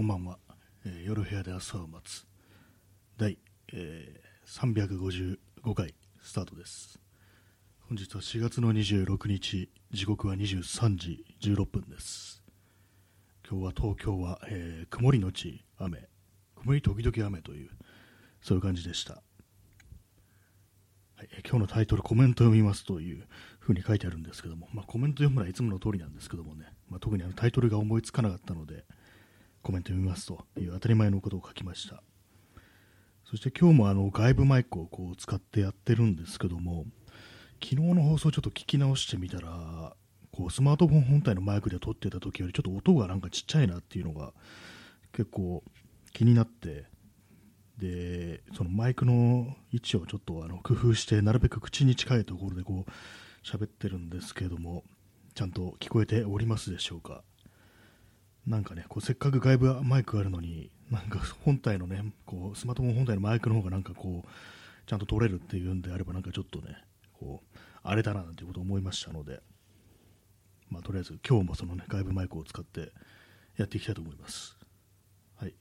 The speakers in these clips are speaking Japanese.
こんばんは、えー夜部屋で朝を待つ。第、えー355回スタートです。本日は4月の26日時刻は23時16分です。今日は東京は、えー曇りのち雨。曇り時々雨というそういう感じでした、はい、今日のタイトルコメント読みますというふうに書いてあるんですけども、まあ、コメント読むのはいつもの通りなんですけどもね、まあ、特にあのタイトルが思いつかなかったのでコメント読みますという当たり前のことを書きました。そして今日もあの外部マイクをこう使ってやってるんですけども昨日の放送をちょっと聞き直してみたらこうスマートフォン本体のマイクで撮ってた時よりちょっと音がなんかちっちゃいなっていうのが結構気になってでそのマイクの位置をちょっとあの工夫してなるべく口に近いところでこう喋ってるんですけどもちゃんと聞こえておりますでしょうか？なんかね、こうせっかく外部マイクあるのに、なんか本体のね、こうスマートフォン本体のマイクの方がなんかこう、ちゃんと撮れるっていうんであれば、なんかちょっとね、こう、あれだななんていうことを思いましたので、まあとりあえず今日もそのね、外部マイクを使ってやっていきたいと思います。はい。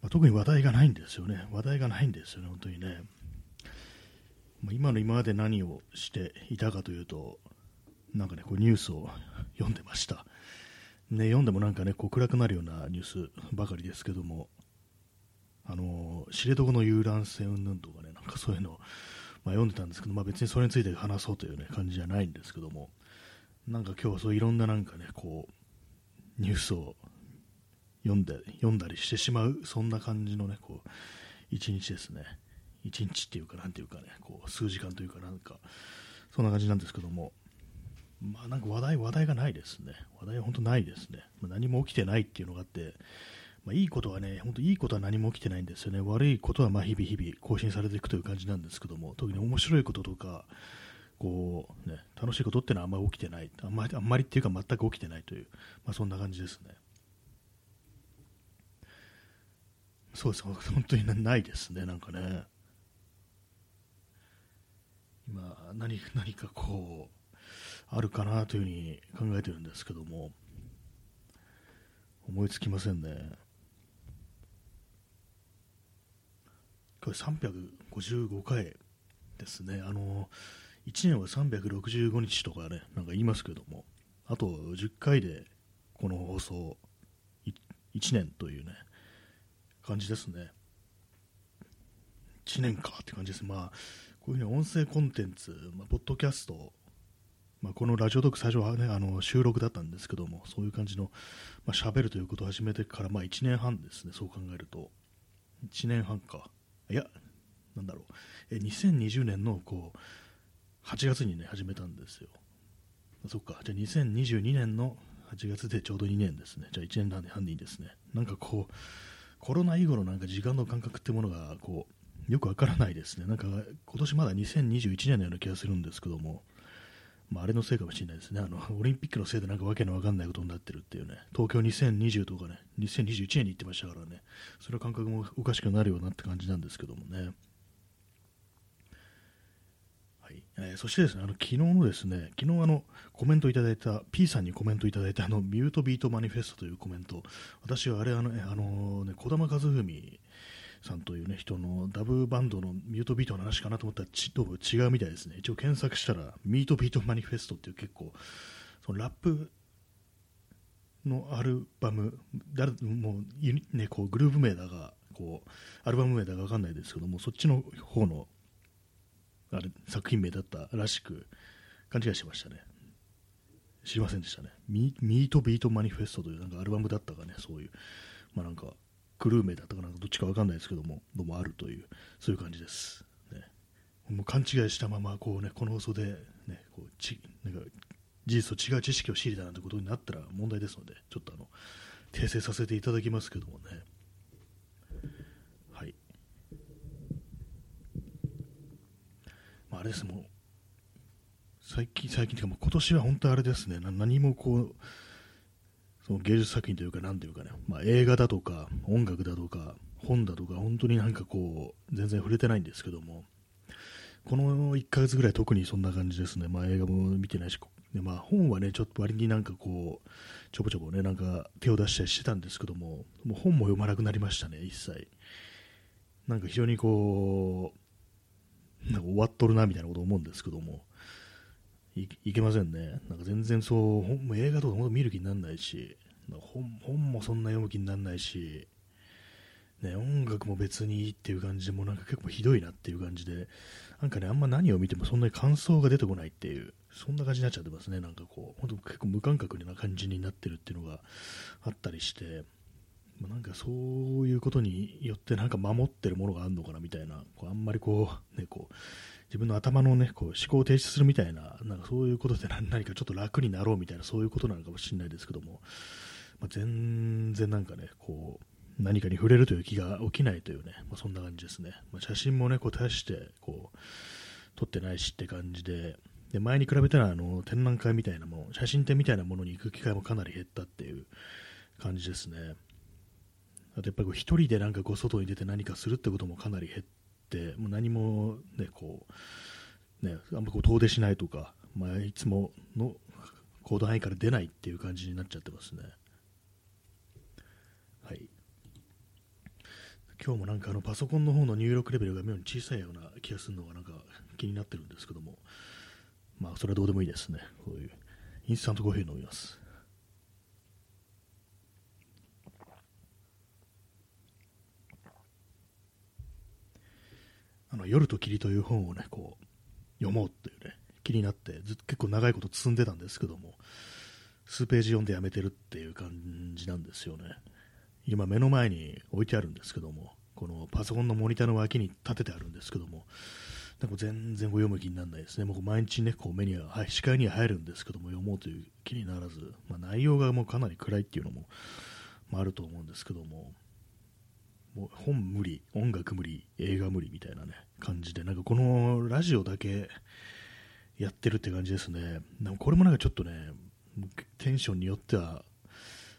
まあ、特に話題がないんですよね。話題がないんですよね、本当にね。まあ、今の今まで何をしていたかというと、なんかね、こうニュースを読んでました。ね、読んでもなんかね、こう暗くなるようなニュースばかりですけども、あの知床の遊覧船云々とかね、なんかそういうのを、まあ、読んでたんですけど、まあ、別にそれについて話そうという、ね、感じじゃないんですけども、なんか今日はそういろんななんかね、こう、ニュースを読んで、読んだりしてしまう、そんな感じのね、こう、一日ですね。一日っていうか、なんていうかね、こう、数時間というか、なんか、そんな感じなんですけども、まあなんか話題、話題がないですね。話題は本当ないですね。まあ、何も起きてないっていうのがあって、まあ、いいことはね、本当いいことは何も起きてないんですよね。悪いことはまあ日々日々更新されていくという感じなんですけども、特に面白いこととか、こうね、楽しいことってのはあんまり起きてない。あんまり、あんまりっていうか全く起きてないという、まあそんな感じですね。そうです、本当にないですね、なんかね。今、何何かこう、あるかなというふうに考えてるんですけども、思いつきませんね。これ355回ですね。あの、1年は365日とかね、なんか言いますけども、あと10回でこの放送1年というね、感じですね。1年かって感じです。まあ、こういうふうに音声コンテンツ、まあ、ポッドキャスト、まあ、このラジオトーク最初は、ね、あの収録だったんですけども、そういう感じの、まあ、喋るということを始めてから、まあ、1年半ですね、そう考えると。1年半か。いや、なんだろう。え2020年のこう8月にね、始めたんですよ。そっか。じゃあ2022年の8月でちょうど2年ですね。じゃあ1年半でいいですね。なんかこう、コロナ以後のなんか時間の感覚ってものが、こう、よくわからないですね。なんか今年まだ2021年のような気がするんですけども、まあ、あれのせいかもしれないですね。あの、オリンピックのせいでなんかわけのわかんないことになってるっていうね、東京2020とかね、2021年に行ってましたからね、それは感覚もおかしくなるようなって感じなんですけどもね。はい。えー、そしてですね、あの昨日のですね、昨日あのコメントいただいた、P さんにコメントいただいたあのミュートビートマニフェストというコメント、私はあれ、あの、あのね、児玉和文さんという、ね、人のダブバンドのミュートビートの話かなと思ったらちどうも違うみたいですね。一応検索したら、ミートビートマニフェストっていう結構、そのラップのアルバム、誰もう、ね、こうグループ名だが、こうアルバム名だか分かんないですけども、そっちの方のあれ作品名だったらしく、勘違いしてましたね。知りませんでしたね。ミートビートマニフェストというなんかアルバムだったかね、そういう、まあなんか、クルー名だったかなどっちか分かんないですけども、どうもあるという、そういう感じです。ね、もう勘違いしたまま、こうね、この放送で、ね、こうちなんか事実と違う知識を知りたなんてことになったら問題ですので、ちょっとあの訂正させていただきますけどもね。はい。まあ、あれです、もう、最近、最近というか、もう今年は本当あれですね、な何もこう、その芸術作品というか、なんていうかね、まあ、映画だとか、音楽だとか、本だとか、本当になんかこう、全然触れてないんですけども、この1ヶ月ぐらい特にそんな感じですね、まあ、映画も見てないし、でまあ、本はね、ちょっと割になんかこう、ちょぼちょぼね、なんか手を出したりしてたんですけども、もう本も読まなくなりましたね、一切。なんか非常にこう、なんか終わっとるなみたいなこと思うんですけども、いいけませんね。なんか全然そう、本も映画とか見る気にならないし、本本もそんな読む気にならないし、ね、音楽も別にいいっていう感じで、もなんか結構ひどいなっていう感じで、なんかね、あんま何を見てもそんなに感想が出てこないっていう、そんな感じになっちゃってますね、なんかこう、本当結構無感覚な感じになってるっていうのがあったりして、まあ、なんかそういうことによってなんか守ってるものがあるのかなみたいな、こうあんまりこう、ね、こう自分の頭の、ね、こう思考を停止するみたいな、なんかそういうことで何かちょっと楽になろうみたいな、そういうことなのかもしれないですけども、まあ、全然なんかね、こう何かに触れるという気が起きないというね、まあ、そんな感じですね。まあ、写真もね、こう大してこう撮ってないしって感じで、で前に比べたらあの展覧会みたいなもの、写真展みたいなものに行く機会もかなり減ったっていう感じですね。あとやっぱりこう一人でなんかこう外に出て何かするってこともかなり減って、もう何もね、こう、ね、あんまこう遠出しないとか、まあ、いつもの行動範囲から出ないっていう感じになっちゃってますね。はい。今日もなんかあのパソコンの方の入力レベルが妙に小さいような気がするのがなんか気になってるんですけども、まあそれはどうでもいいですね。こういうインスタントコーヒー飲みます。夜と霧という本をね、こう読もうっていうね、気になってず結構長いこと積んでたんですけども、数ページ読んでやめてるっていう感じなんですよね。今目の前に置いてあるんですけども、このパソコンのモニターの脇に立ててあるんですけども、なんか全然読む気にならないですね。もう毎日ね、こう目には、はい、視界には入るんですけども、読もうという気にならず、まあ、内容がもうかなり暗いっていうのも、まあ、あると思うんですけども、本無理、音楽無理、映画無理みたいなね、感じで、なんかこのラジオだけやってるって感じですね。でもこれもなんかちょっとね、テンションによっては、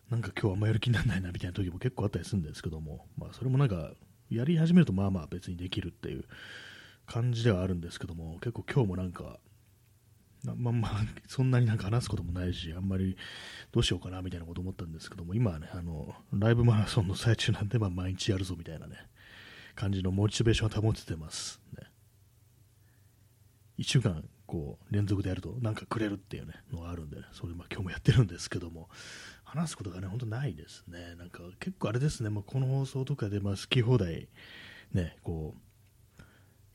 なんか今日あんまやる気にならないなみたいな時も結構あったりするんですけども、まあそれもなんか、やり始めるとまあまあ別にできるっていう感じではあるんですけども、結構今日もなんか、まあまあ、そんなになんか話すこともないし、あんまりどうしようかなみたいなこと思ったんですけども、今はね、あの、ライブマラソンの最中なんで、まあ毎日やるぞみたいなね、感じのモチベーションを保っててます。ね、1週間、こう、連続でやると、なんかくれるっていうね、のがあるんで、ね、それ、まあ今日もやってるんですけども、話すことがね、本当ないですね。なんか結構あれですね、まあ、この放送とかで、まあ好き放題、ね、こう、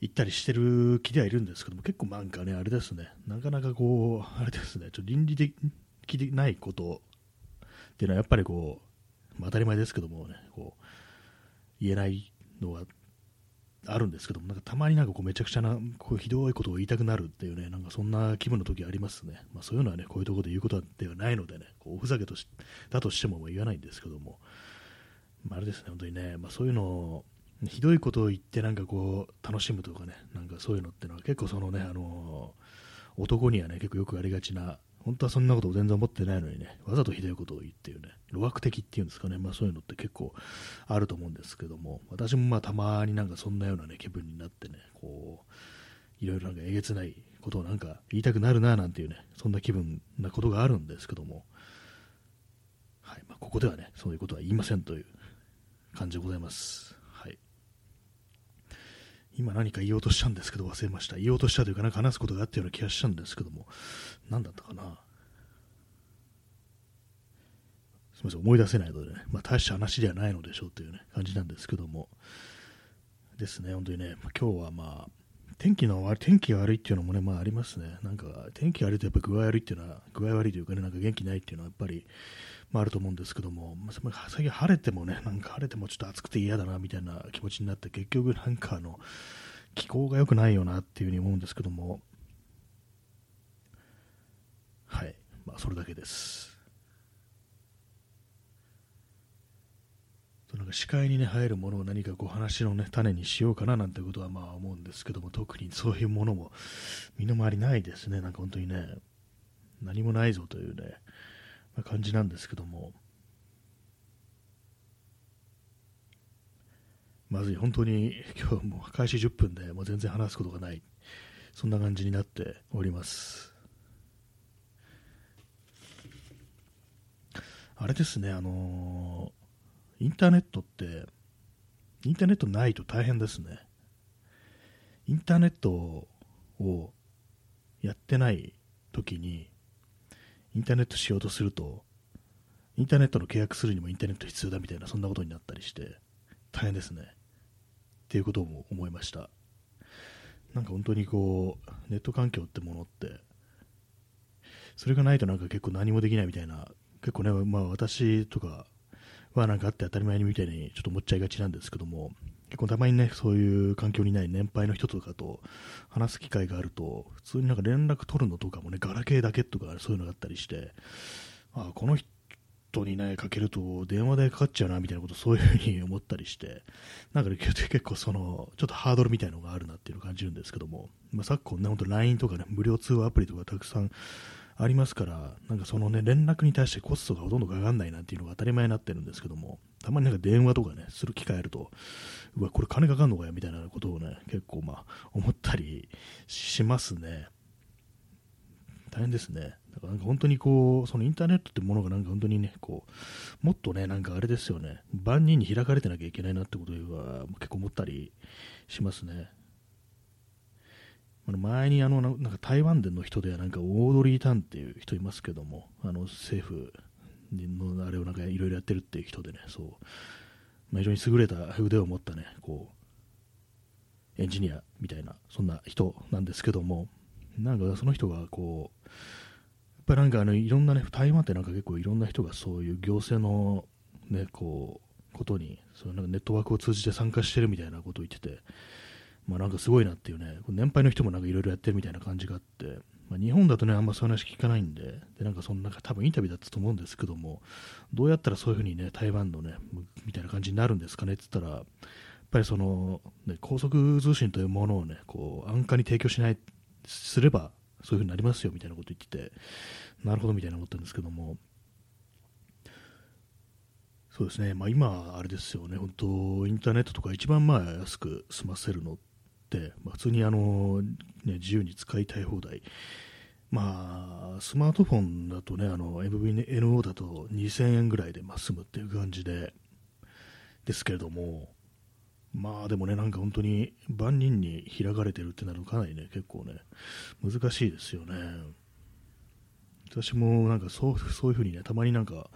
行ったりしてる気ではいるんですけども、結構なんかね、あれですね、なかなかこう、あれですね、ちょっと倫理的でないことっていうのはやっぱりこう、まあ、当たり前ですけどもね、こう、言えないのはあるんですけども、なんかたまになんかこうめちゃくちゃな、こうひどいことを言いたくなるっていうね、なんかそんな気分の時ありますね。まあそういうのはね、こういうところで言うことではないのでね、こうおふざけとしだとしても言わないんですけども、まあ、あれですね、本当にね、まあそういうのを、ひどいことを言ってなんかこう楽しむとかね、なんかそういうのってのは結構そのね、あの男にはね、結構よくありがちな、本当はそんなことを全然思ってないのにね、わざとひどいことを言っていうね、路悪的っていうんですかね、まあそういうのって結構あると思うんですけども、私もまあたまになんかそんなようなね、気分になってね、こう、いろいろなんかえげつないことをなんか言いたくなるななんていうね、そんな気分なことがあるんですけども、はい、まあここではね、そういうことは言いませんという感じでございます。今何か言おうとしたんですけど忘れました。言おうとしたというか、なんか話すことがあったような気がしたんですけども、何だったかな。すみません、思い出せないのでね、まあ、大した話ではないのでしょうという、ね、感じなんですけども、ですね、本当にね、今日はまあ、天気の悪い、天気が悪いっていうのもね、まあありますね。なんか、天気が悪いとやっぱ具合悪いっていうのは、具合悪いというかね、なんか元気ないっていうのはやっぱり、まあ、あると思うんですけども、まあ、最近晴れてもね、なんか晴れてもちょっと暑くて嫌だなみたいな気持ちになって、結局なんかあの、気候が良くないよなっていうふうに思うんですけども、はい、まあ、それだけです。なんか視界に、ね、入るものを何かこう話の、ね、種にしようかななんてことはまあ思うんですけども特にそういうものも身の回りないですね、なんか本当にね何もないぞというねな感じなんですけども。まずい本当に 今日も開始10分でもう全然話すことがない。そんな感じになっております。あれですねあのインターネットってインターネットないと大変ですね。インターネットをやってない時にインターネットしようとすると、インターネットの契約するにもインターネット必要だみたいな、そんなことになったりして、大変ですね。っていうことも思いました。なんか本当にこう、ネット環境ってものって、それがないとなんか結構何もできないみたいな、結構ね、まあ私とかはなんかあって当たり前にみたいにちょっと思っちゃいがちなんですけども、結構たまにね、そういう環境にない年配の人とかと話す機会があると、普通になんか連絡取るのとかもね、ガラケーだけとかそういうのがあったりして、あこの人にね、かけると電話でかかっちゃうなみたいなことそういうふうに思ったりして、なんか、ね、結構その、ちょっとハードルみたいなのがあるなっていうのを感じるんですけども、まあ、昨今ね、本当 LINE とかね、無料通話アプリとかたくさんありますから、なんかそのね、連絡に対してコストがほとんどかかんないなっていうのが当たり前になってるんですけども、たまになんか電話とかね、する機会あると、うわ、これ金かかんのかよみたいなことをね、結構まあ、思ったりしますね。大変ですね。だからなんか本当にこう、そのインターネットってものがなんか本当にね、こう、もっとね、なんかあれですよね、万人に開かれてなきゃいけないなってことは結構思ったりしますね。前にあのなんか台湾での人ではなんかオードリー・タンっていう人いますけどもあの政府のあれをなんかいろいろやってるっていう人でねそう、ま、非常に優れた腕を持ったねこうエンジニアみたいなそんな人なんですけどもなんかその人がこうやっぱりなんかあのいろんなね台湾ってなんか結構いろんな人がそういう行政のねこうことにそうなんかネットワークを通じて参加してるみたいなことを言っててまあ、なんかすごいなっていうね、年配の人もなんかいろいろやってるみたいな感じがあって、まあ、日本だとね、あんまそういう話聞かないんで、でなんかそのなんか多分インタビューだったと思うんですけども、どうやったらそういうふうにね、台湾のね、みたいな感じになるんですかねって言ったら、やっぱりその、ね、高速通信というものをね、こう、安価に提供しない、すれば、そういうふうになりますよみたいなこと言ってて、なるほどみたいな思ったんですけども、そうですね、まあ、今、あれですよね、本当、インターネットとか一番まあ安く済ませるのっ、まあ、普通にあの、ね、自由に使いたい放題、まあ、スマートフォンだとね、あの MVNO だと2000円ぐらいで、まあ、済むっていう感じで、ですけれども、まあでもね、なんか本当に万人に開かれてるってなるとかなりね、結構ね、難しいですよね。私もなんかそうそういうふうにね、たまになんか、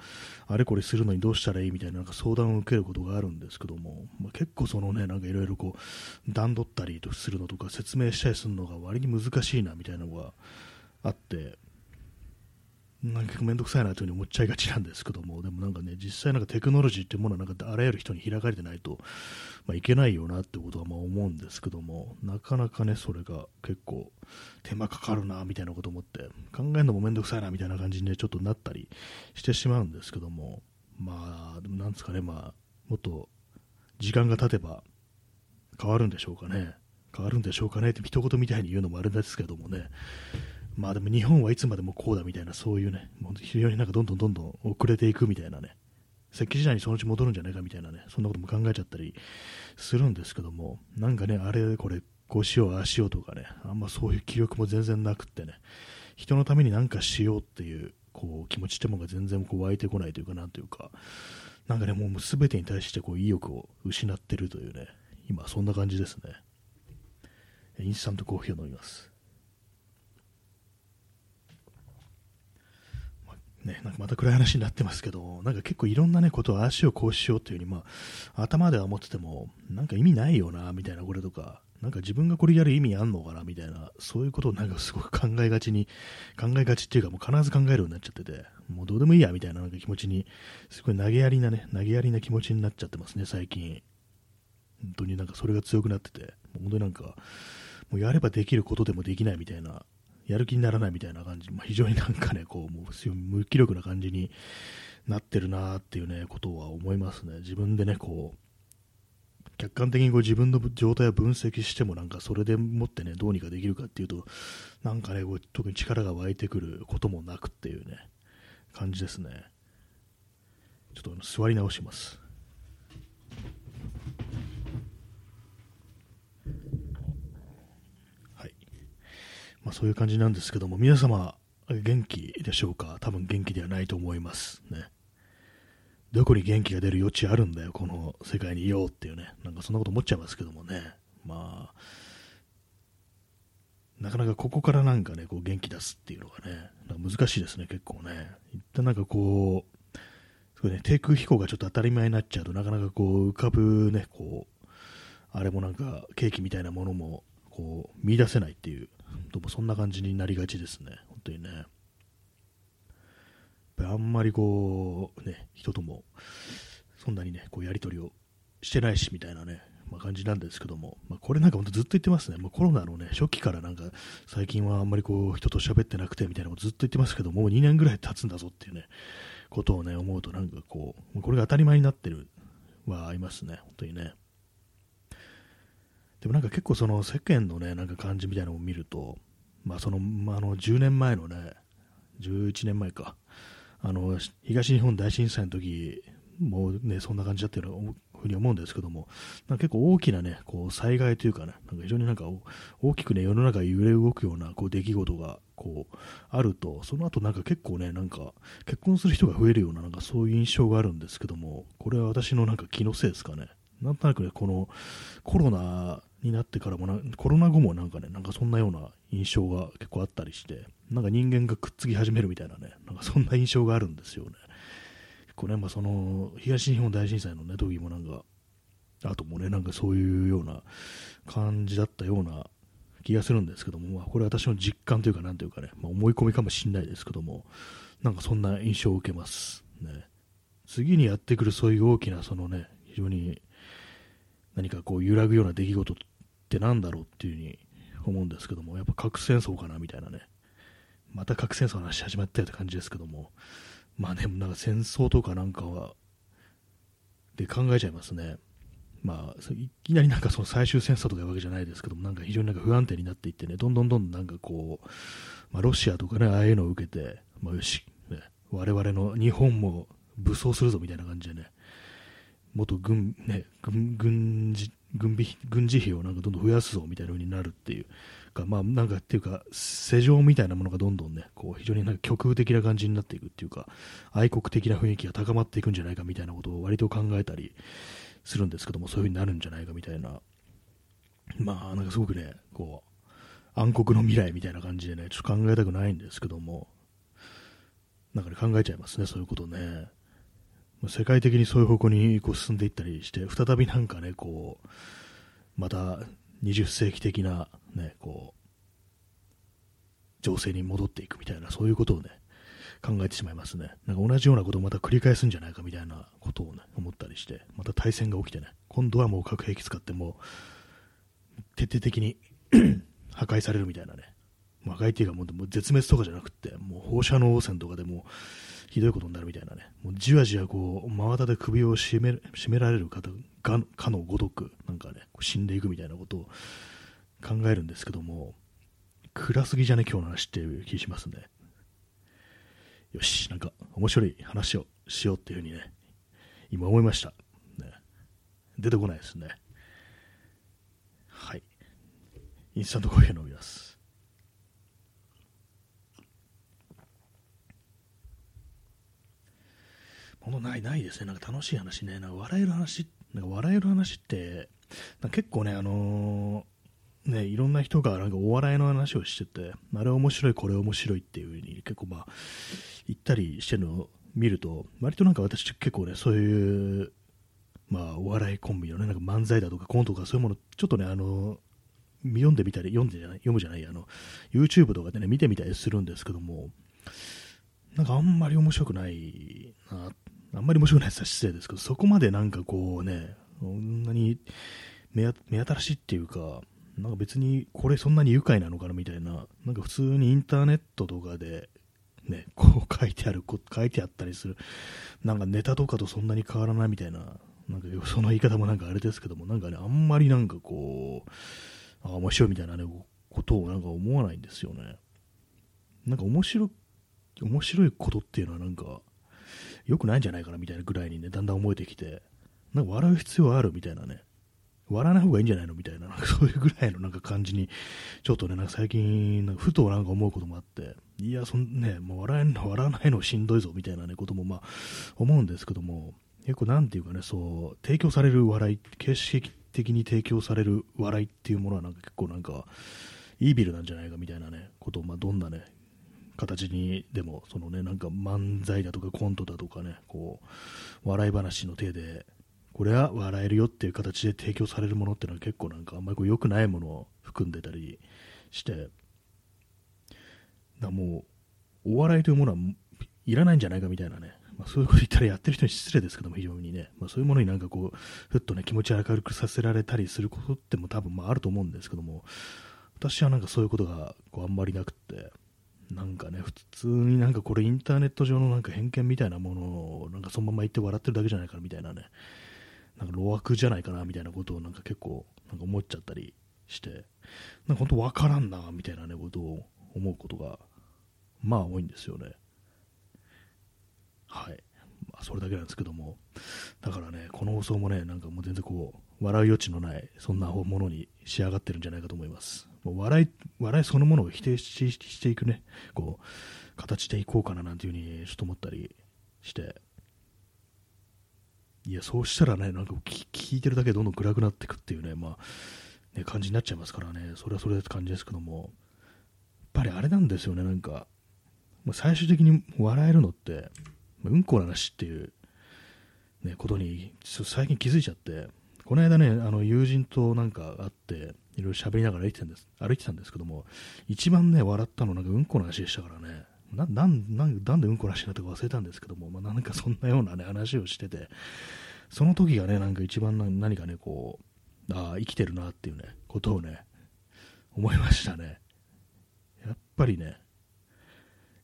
あれこれするのにどうしたらいいみたいななんか相談を受けることがあるんですけども、まあ、結構そのね、なんかいろいろこう、段取ったりするのとか説明したりするのが割に難しいなみたいなのがあって、なんかめんどくさいなというふうに思っちゃいがちなんですけども、でもなんかね、実際なんかテクノロジーっていうものはなんかあらゆる人に開かれてないと、まあ、いけないよなってことはまあ思うんですけども、なかなかね、それが結構手間かかるなみたいなこと思って、考えるのもめんどくさいなみたいな感じに、ね、ちょっとなったりしてしまうんですけども、まあ、でもなんですかね、まあ、もっと時間が経てば変わるんでしょうかね。変わるんでしょうかねって一言みたいに言うのもあれですけどもね、まあでも日本はいつまでもこうだみたいな、そういうね、もう非常になんかどんどんどんどん遅れていくみたいなね、石器時代にそのうち戻るんじゃないかみたいなね、そんなことも考えちゃったりするんですけども、なんかね、あれこれ、こうしよう、ああしようとかね、あんまそういう気力も全然なくってね、人のために何かしようっていうこう気持ちってものが全然こう湧いてこないというか、なんというか、なんかね、もう全てに対してこう意欲を失ってるというね、今そんな感じですね。インスタントコーヒーを飲みます。なんかまた暗い話になってますけど、なんか結構いろんなね、ことを足をこうしようっていうふうに、まあ、頭では思ってても、なんか意味ないよな、みたいなこれとか、なんか自分がこれやる意味あんのかな、みたいな、そういうことをなんかすごく考えがちに、考えがちっていうかもう必ず考えるようになっちゃってて、もうどうでもいいや、みたいななんか気持ちに、すごい投げやりなね、投げやりな気持ちになっちゃってますね、最近。本当になんかそれが強くなってて、本当になんか、もうやればできることでもできないみたいなやる気にならないみたいな感じ、まあ、非常になんかね、こう、もう無気力な感じになってるなっていうね、ことは思いますね。自分でね、こう、客観的にこう自分の状態を分析してもなんかそれでもってね、どうにかできるかっていうと、なんかね、こう特に力が湧いてくることもなくっていうね、感じですね。ちょっと座り直します。まあ、そういう感じなんですけども、皆様、元気でしょうか？多分元気ではないと思います。ね。どこに元気が出る余地あるんだよ、この世界にいようっていうね、なんかそんなこと思っちゃいますけどもね、まあ、なかなかここからなんかね、こう元気出すっていうのがね、難しいですね、結構ね。一旦なんかこう、すごいね、低空飛行がちょっと当たり前になっちゃうとなかなかこう浮かぶね、こう、あれもなんかケーキみたいなものもこう見出せないっていう、どうもそんな感じになりがちですね、本当にね。あんまりこう、ね、人ともそんなにね、こうやり取りをしてないしみたいなね、まあ、感じなんですけども、まあ、これなんか本当ずっと言ってますね、もうコロナのね、初期からなんか最近はあんまりこう人と喋ってなくてみたいなことずっと言ってますけど、もう2年ぐらい経つんだぞっていうね、ことをね、思うとなんかこう、これが当たり前になってるはありますね、本当にね。でもなんか結構その世間のね、なんか感じみたいなのを見ると、まあその、まあ、あの10年前のね、11年前か、あの東日本大震災の時もね、そんな感じだったようなふうに思うんですけども、結構大きなね、こう災害というかね、なんか非常になんか大きくね、世の中揺れ動くようなこう出来事がこうあると、その後なんか結構ね、なんか結婚する人が増えるような、なんかそういう印象があるんですけども、これは私のなんか気のせいですかね。なんとなくね、このコロナになってからもな、コロナ後もなんかね、なんかそんなような印象が結構あったりして、なんか人間がくっつき始めるみたいなね、なんかそんな印象があるんですよね。結構ね、まあ、その東日本大震災のね、時もなんか、あともね、なんかそういうような感じだったような気がするんですけども、まあ、これ私の実感というか、なんというかね、まあ、思い込みかもしれないですけども、なんかそんな印象を受けます。ね。次にやってくるそういう大きな、そのね、非常に何かこう揺らぐような出来事ってなんだろうっていうふうに思うんですけども、やっぱ核戦争かなみたいなね、また核戦争の話始まったよって感じですけども、まあね、なんか戦争とかなんかは、で考えちゃいますね。まあ、いきなりなんかその最終戦争とかいうわけじゃないですけども、なんか非常になんか不安定になっていってね、どんどんどんどんなんかこう、まあ、ロシアとかね、ああいうのを受けて、まあ、よし、ね、我々の日本も武装するぞみたいな感じでね、元軍,、ね、軍軍事軍備軍事費をなんかどんどん増やすぞみたいな風になるっていうか、まあ、なんかっていうか、世情みたいなものがどんどんね、こう非常になんか極右的な感じになっていくっていうか、愛国的な雰囲気が高まっていくんじゃないかみたいなことを割と考えたりするんですけども、そういう風になるんじゃないかみたいな、まあ、なんかすごくね、こう、暗黒の未来みたいな感じでね、ちょっと考えたくないんですけども、なんかね、考えちゃいますね、そういうことね。世界的にそういう方向にこう進んでいったりして、再びなんかね、こう、また20世紀的な、ね、こう、情勢に戻っていくみたいな、そういうことをね、考えてしまいますね。なんか同じようなことをまた繰り返すんじゃないかみたいなことをね、思ったりして、また対戦が起きてね、今度はもう核兵器使っても、徹底的に 破壊されるみたいなね、破壊っていうかもう絶滅とかじゃなくて、もう放射能汚染とかでもひどいことになるみたいなね、もうじわじわこう、真綿で首を絞め絞められる方がかのごとく、なんかね、死んでいくみたいなことを考えるんですけども、暗すぎじゃね、今日の話っていう気しますね。よし、なんか面白い話をしようっていうふうにね、今思いました。ね、出てこないですね。はい。インスタントコーヒー飲みます。ほんないないですね。なんか楽しい話ね。なんか笑える話、なんか笑える話って、結構ね、あのー、ね、いろんな人がなんかお笑いの話をしてて、あれ面白い、これ面白いっていう風に結構まあ、言ったりしてるのを見ると、割となんか私結構ね、そういう、まあ、お笑いコンビのね、なんか漫才だとかコントとかそういうもの、ちょっとね、あのー読んでみたり、読んでじゃない、読むじゃない、あの、YouTube とかでね、見てみたりするんですけども、なんかあんまり面白くないなあんまり面白くないです失礼ですけど、そこまでなんかこうね、そんなに目新しいっていうか、なんか別にこれそんなに愉快なのかなみたいな、なんか普通にインターネットとかで、ね、こう書いてある、こ書いてあったりする、なんかネタとかとそんなに変わらないみたいな、なんかその言い方もなんかあれですけども、なんかね、あんまりなんかこう、あ面白いみたいなね、ことをなんか思わないんですよね。なんか面白、面白いことっていうのはなんか、良くないんじゃないかなみたいなぐらいにね、だんだん思えてきて、なんか笑う必要あるみたいなね、笑わない方がいいんじゃないのみたいな、なんかそういうぐらいのなんか感じに、ちょっとね、なんか最近、なんかふとなんか思うこともあって、いや、そんね、もう笑えんの、笑わないのしんどいぞみたいなね、こともまあ、思うんですけども、結構なんていうかね、そう、提供される笑い、形式的に提供される笑いっていうものはなんか結構なんか、イービルなんじゃないかみたいなね、ことを、まあ、どんなね、形にでも、そのね、なんか漫才だとかコントだとかね、こう、笑い話の手で、これは笑えるよっていう形で提供されるものっていうのは結構なんかあんまりこう良くないものを含んでたりして、だもう、お笑いというものはいらないんじゃないかみたいなね、まあ、そういうこと言ったらやってる人に失礼ですけども、非常にね、まあ、そういうものになんかこう、ふっとね、気持ち明るくさせられたりすることっても多分まああると思うんですけども、私はなんかそういうことがこうあんまりなくって、なんかね、普通になんかこれインターネット上のなんか偏見みたいなものをなんかそのまま言って笑ってるだけじゃないかみたいなね、なんか路悪じゃないかなみたいなことをなんか結構なんか思っちゃったりして、なんか本当わからんなみたいなね、ことを思うことが、まあ多いんですよね。はい。まあ、それだけなんですけども、だからね、この放送もね、なんかもう全然こう、笑う余地のない、そんなものに仕上がってるんじゃないかと思います。もう笑い、笑いそのものを否定ししていくね、こう、形でいこうかななんていうふうにちょっと思ったりして、いや、そうしたらね、なんか聞いてるだけどんどん暗くなっていくっていうね、まあ、ね、感じになっちゃいますからね、それはそれでって感じですけども、やっぱりあれなんですよね、なんか、まあ、最終的に笑えるのって、うんこの話っていう、ね、ことに最近気づいちゃって、この間ね、あの友人となんか会って、いろいろ喋りながら歩いてたんです歩いてたんですけども、一番ね、笑ったのなんかうんこの話でしたからね、ななんなんなんでうんこの話になったか忘れたんですけども、まあ、なんかそんなような、ね、話をしてて、その時がね、なんか一番何かね、こう、ああ、生きてるなっていうね、ことをね、思いましたね。やっぱりね、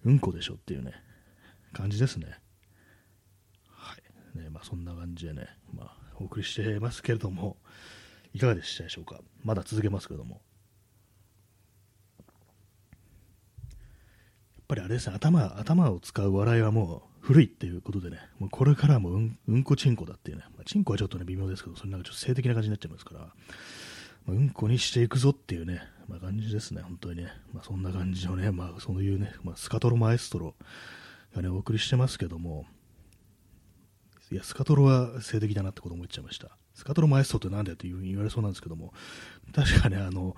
うんこでしょっていうね、感じですね。はい。ね、まあそんな感じでね、まあお送りしてますけれども、いかがでしたでしょうか？まだ続けますけれども。やっぱりあれですね、頭、頭を使う笑いはもう古いっていうことでね、もうこれからもうん、うんこちんこだっていうね、まあ、ちんこはちょっとね、微妙ですけど、それなんかちょっと性的な感じになっちゃいますから、まあ、うんこにしていくぞっていうね、まあ、感じですね、本当にね。まあ、そんな感じのね、まあ、そういうね、まあ、スカトロマエストロがね、お送りしてますけども、いや、スカトロは性的だなってこと思っちゃいました。スカトロマエストってなんだよって言われそうなんですけども、確かね、あの、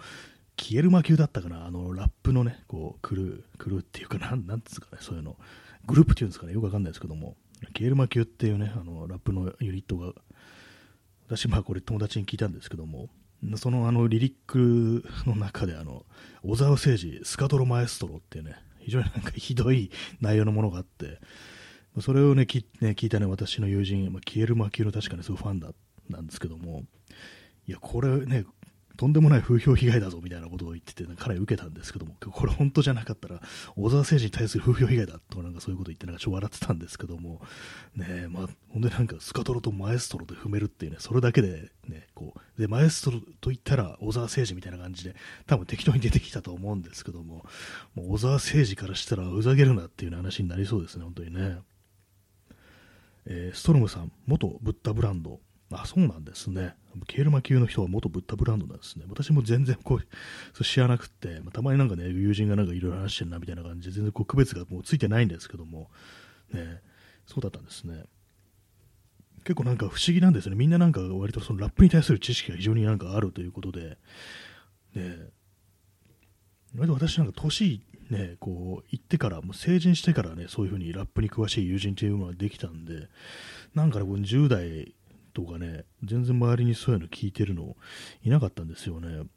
消える魔球だったかな、あの、ラップのね、こう、クルー、クルーっていうか、なん、なんですかね、そういうの、グループっていうんですかね、よくわかんないですけども、消える魔球っていうね、あの、ラップのユニットが、私、まあこれ友達に聞いたんですけども、そのあのリリックの中であの小沢誠二スカトロマエストロっていうね非常になんかひどい内容のものがあって。それをね聞ね聞いたね私の友人、まあ、消える魔球の確かにすごいファンだなんですけどもいやこれねとんでもない風評被害だぞみたいなことを言ってて、かなり受けたんですけども、これ本当じゃなかったら、小沢誠二に対する風評被害だとか、なんかそういうこと言って、なんかちょっと笑ってたんですけども、ねまあ、本当になんかスカトロとマエストロで踏めるっていうね、それだけでね、こう、で、マエストロと言ったら小沢誠二みたいな感じで、多分適当に出てきたと思うんですけども、もう小沢誠二からしたらうざげるなっていう話になりそうですね、本当にね。えー、ストロムさん、元ブッダブランド、あ、そうなんですね。ケールマ級の人は元ブッダブランドなんですね。私も全然こう、知らなくて、まあ、たまになんかね、友人がなんかいろいろ話してるなみたいな感じで、全然こう区別がもうついてないんですけども、ね、そうだったんですね。結構なんか不思議なんですね。みんななんか割とそのラップに対する知識が非常になんかあるということで、ね、割と私なんか年ね、こう、行ってから、もう成人してからね、そういうふうにラップに詳しい友人というのができたんで、なんかね、10代とかね、全然周りにそういうの聞いてるのいなかったんですよね。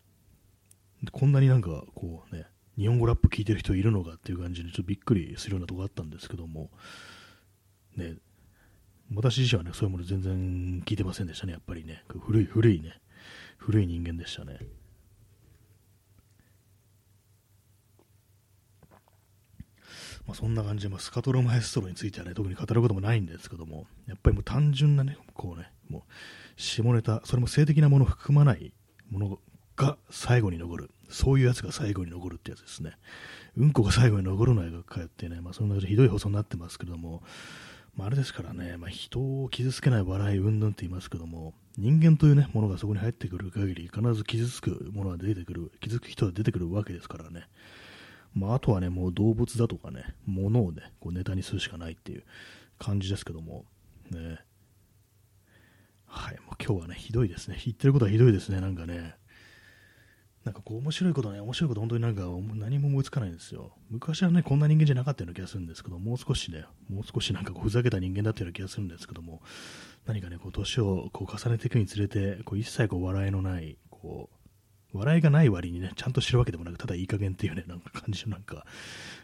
こんなになんかこうね、日本語ラップ聞いてる人いるのかっていう感じでちょっとびっくりするようなとこあったんですけども、ね、私自身はね、そういうもの全然聞いてませんでしたね、やっぱりね。古い、古いね、古い人間でしたね。まあ、そんな感じで、まあ、スカトロマエストロについてはね、特に語ることもないんですけども、やっぱりもう単純なね、こうね、もう、下ネタ、それも性的なものを含まないものが最後に残る。そういうやつが最後に残るってやつですね。うんこが最後に残るのがかよってね、まあ、そんなひどい放送になってますけども、まあ、あれですからね、まあ、人を傷つけない笑い、うんぬんって言いますけども、人間というね、ものがそこに入ってくる限り、必ず傷つくものが出てくる、傷つく人が出てくるわけですからね。まあ、あとはね、もう動物だとかね、物をね、こうネタにするしかないっていう感じですけども、ね。はい、もう今日はね、ひどいですね。言ってることはひどいですね、なんかね。なんかこう面白いことね、面白いこと本当になんか何も思いつかないんですよ。昔はね、こんな人間じゃなかったような気がするんですけど、もう少しね、もう少しなんかこうふざけた人間だったような気がするんですけども、何かね、こう年をこう重ねていくにつれて、こう一切こう笑いのない、こう、笑いがない割にね、ちゃんとしてるわけでもなく、ただいい加減っていうね、なんか感じのなんか、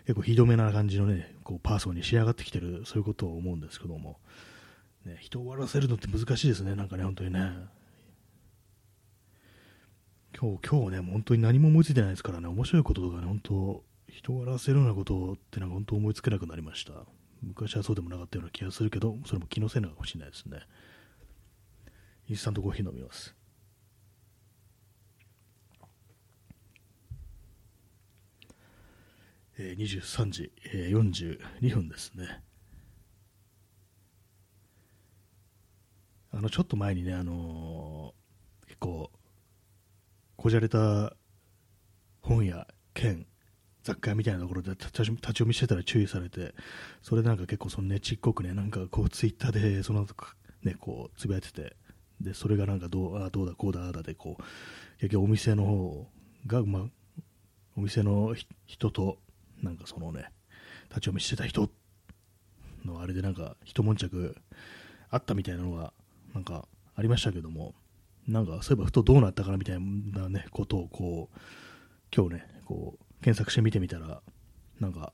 結構ひどめな感じのね、こうパーソンに仕上がってきてる、そういうことを思うんですけども、ね、人を笑わせるのって難しいですね、なんかね、本当にね。今日、今日ね、本当に何も思いついてないですからね、面白いこととかね、本当、人を笑わせるようなことってなんか本当思いつけなくなりました。昔はそうでもなかったような気がするけど、それも気のせいなのかもしれないですね。インスタントコーヒー飲みます。えー、23時、えー、42分ですね。あの、ちょっと前にね、あのー、結構、こじゃれた本屋兼雑貨みたいなところで立ち読みしてたら注意されて、それなんか結構そのねちっこくね、なんかこうツイッターでそのね、こうつぶやいてて、で、それがなんかどう、あどうだこうだあだでこう、結局お店の方が、まあ、お店の人と、なんかそのね、立ち読みしてた人のあれでなんか一悶着あったみたいなのがなんかありましたけども、なんかそういえばふとどうなったかなみたいなね、ことをこう、今日ね、こう、検索して見てみたら、なんか、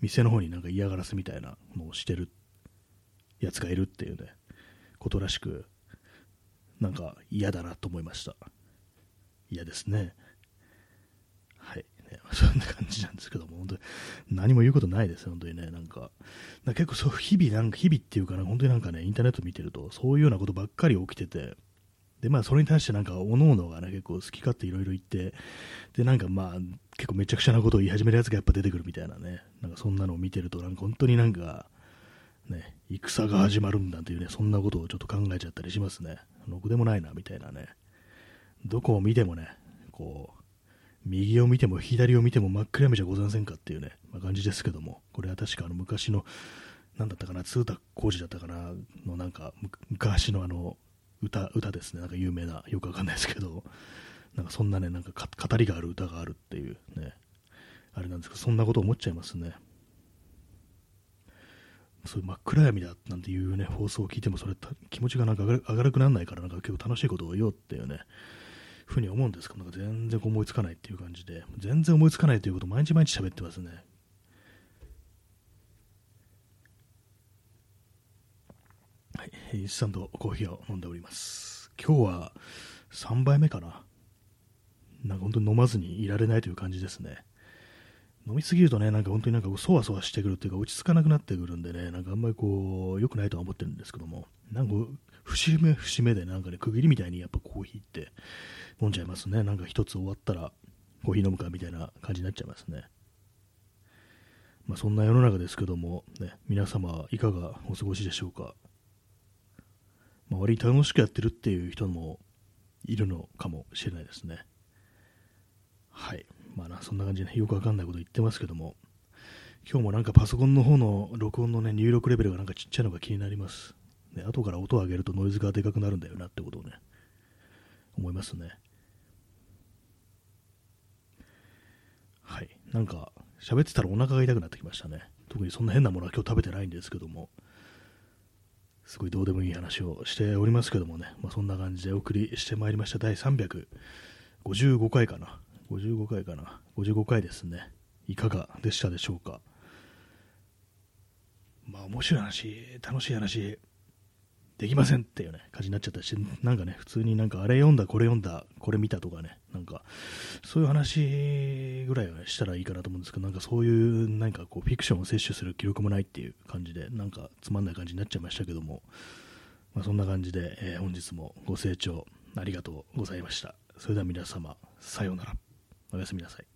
店の方になんか嫌がらせみたいなのをしてるやつがいるっていうね、ことらしく、なんか嫌だなと思いました。嫌ですね。はい。ね、そんな感じなんですけど、何も言うことないです、本当にね。なんか、か結構そう、日々、なんか日々っていうかな、本当になんかね、インターネット見てると、そういうようなことばっかり起きてて、で、まあ、それに対してなんか、おのおのがね、結構好き勝手いろいろ言って、で、なんかまあ、結構めちゃくちゃなことを言い始めるやつがやっぱ出てくるみたいなね、なんかそんなのを見てると、なんか本当になんか、ね、戦が始まるんだというね、そんなことをちょっと考えちゃったりしますね。ろくでもないな、みたいなね。どこを見てもね、こう、右を見ても左を見ても真っ暗闇じゃございませんかっていうね、まあ、感じですけども、これは確かあの昔の、なんだったかな、通田浩二だったかな、のなんか、昔のあの、歌、歌ですね。なんか有名な、よくわかんないですけど、なんかそんなね、なんか語りがある歌があるっていうね、あれなんですけど、そんなこと思っちゃいますね。そういう真っ暗闇だなんていうね、放送を聞いても、それ気持ちがなんか明るくならないから、なんか結構楽しいことを言おうっていうね、ふうに思うんですけど、なんか全然思いつかないっていう感じで、全然思いつかないということを毎日毎日喋ってますね。はい、インスタントコーヒーを飲んでおります。今日は3杯目かな。なんか本当に飲まずにいられないという感じですね。飲みすぎるとね、なんか本当になんかそわそわしてくるっていうか、落ち着かなくなってくるんでね、なんかあんまりこう、良くないとは思ってるんですけども、なんか節目節目でなんかね、区切りみたいにやっぱコーヒーって飲んじゃいますね。なんか一つ終わったらコーヒー飲むかみたいな感じになっちゃいますね。まあそんな世の中ですけども、ね、皆様いかがお過ごしでしょうか。まあ、割に楽しくやってるっていう人もいるのかもしれないですね。はい。まあな、そんな感じで、ね、よくわかんないこと言ってますけども、今日もなんかパソコンの方の録音のね、入力レベルがなんかちっちゃいのが気になります。ね、後から音を上げるとノイズがでかくなるんだよなってことをね、思いますね。はい。なんか、喋ってたらお腹が痛くなってきましたね。特にそんな変なものは今日食べてないんですけども、すごいどうでもいい話をしておりますけどもね、まあ、そんな感じでお送りしてまいりました第355回かな。55回かな。55回ですね。いかがでしたでしょうか。まあ面白い話、楽しい話、できませんっていうね、感じになっちゃったし、なんかね、普通になんかあれ読んだ、これ読んだ、これ見たとかね、なんか、そういう話ぐらいは、ね、したらいいかなと思うんですけど、なんかそういう、なんかこう、フィクションを摂取する記録もないっていう感じで、なんかつまんない感じになっちゃいましたけども、まあ、そんな感じで、えー、本日もご清聴ありがとうございました。それでは皆様、さようなら。おやすみなさい。